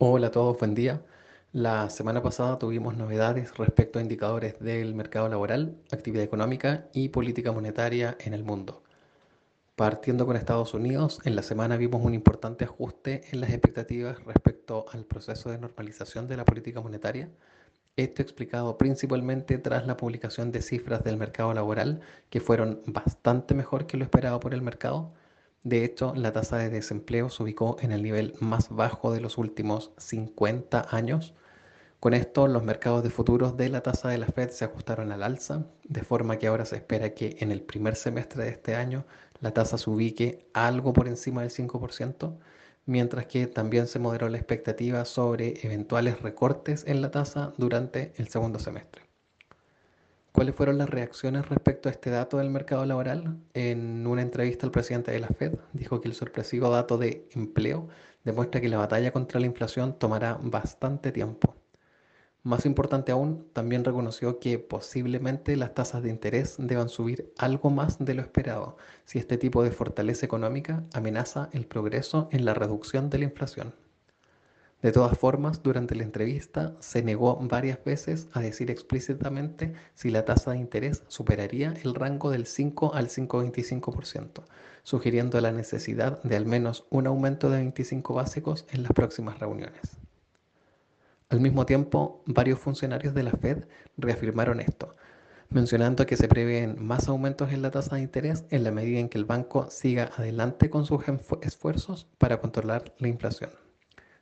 Hola a todos, buen día. La semana pasada tuvimos novedades respecto a indicadores del mercado laboral, actividad económica y política monetaria en el mundo. Partiendo con Estados Unidos, en la semana vimos un importante ajuste en las expectativas respecto al proceso de normalización de la política monetaria. Esto explicado principalmente tras la publicación de cifras del mercado laboral que fueron bastante mejor que lo esperado por el mercado de hecho, la tasa de desempleo se ubicó en el nivel más bajo de los últimos 50 años. Con esto, los mercados de futuros de la tasa de la Fed se ajustaron al alza, de forma que ahora se espera que en el primer semestre de este año la tasa se ubique algo por encima del 5%, mientras que también se moderó la expectativa sobre eventuales recortes en la tasa durante el segundo semestre. ¿Cuáles fueron las reacciones respecto a este dato del mercado laboral? En una entrevista el presidente de la Fed dijo que el sorpresivo dato de empleo demuestra que la batalla contra la inflación tomará bastante tiempo. Más importante aún, también reconoció que posiblemente las tasas de interés deban subir algo más de lo esperado si este tipo de fortaleza económica amenaza el progreso en la reducción de la inflación. De todas formas, durante la entrevista se negó varias veces a decir explícitamente si la tasa de interés superaría el rango del 5 al 5,25%, sugiriendo la necesidad de al menos un aumento de 25 básicos en las próximas reuniones. Al mismo tiempo, varios funcionarios de la Fed reafirmaron esto, mencionando que se prevén más aumentos en la tasa de interés en la medida en que el banco siga adelante con sus esfuerzos para controlar la inflación.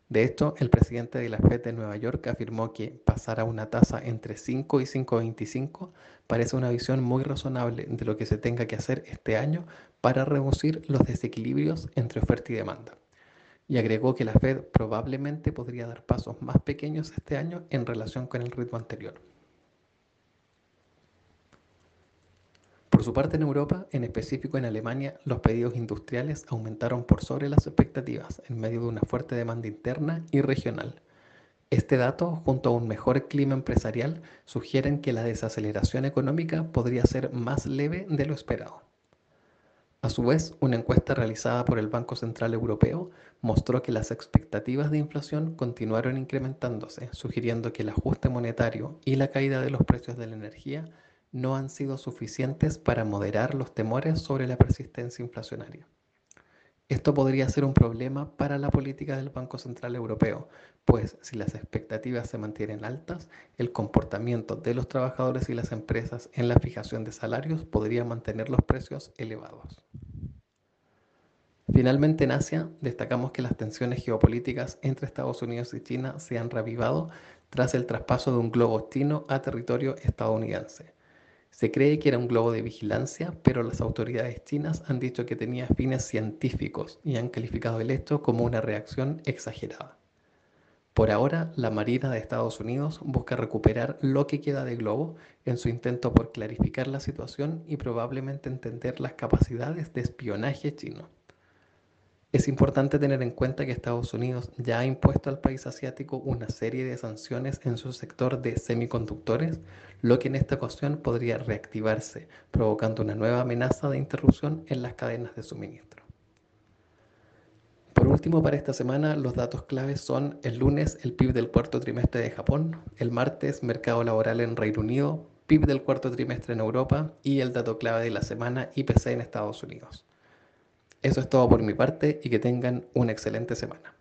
De hecho, el presidente de la Fed de Nueva York afirmó que pasar a una tasa entre 5 y 5,25 parece una visión muy razonable de lo que se tenga que hacer este año para reducir los desequilibrios entre oferta y demanda. Y agregó que la Fed probablemente podría dar pasos más pequeños este año en relación con el ritmo anterior. Su parte en Europa, en específico en Alemania, los pedidos industriales aumentaron por sobre las expectativas en medio de una fuerte demanda interna y regional. Este dato, junto a un mejor clima empresarial, sugieren que la desaceleración económica podría ser más leve de lo esperado. A su vez, una encuesta realizada por el Banco Central Europeo mostró que las expectativas de inflación continuaron incrementándose, sugiriendo que el ajuste monetario y la caída de los precios de la energía no han sido suficientes para moderar los temores sobre la persistencia inflacionaria. Esto podría ser un problema para la política del Banco Central Europeo, pues si las expectativas se mantienen altas, el comportamiento de los trabajadores y las empresas en la fijación de salarios podría mantener los precios elevados. Finalmente, en Asia, destacamos que las tensiones geopolíticas entre Estados Unidos y China se han revivado tras el traspaso de un globo chino a territorio estadounidense. Se cree que era un globo de vigilancia, pero las autoridades chinas han dicho que tenía fines científicos y han calificado el hecho como una reacción exagerada. Por ahora, la Marina de Estados Unidos busca recuperar lo que queda de globo en su intento por clarificar la situación y probablemente entender las capacidades de espionaje chino. Es importante tener en cuenta que Estados Unidos ya ha impuesto al país asiático una serie de sanciones en su sector de semiconductores, lo que en esta ocasión podría reactivarse, provocando una nueva amenaza de interrupción en las cadenas de suministro. Por último, para esta semana, los datos claves son el lunes el PIB del cuarto trimestre de Japón, el martes mercado laboral en Reino Unido, PIB del cuarto trimestre en Europa y el dato clave de la semana IPC en Estados Unidos. Eso es todo por mi parte y que tengan una excelente semana.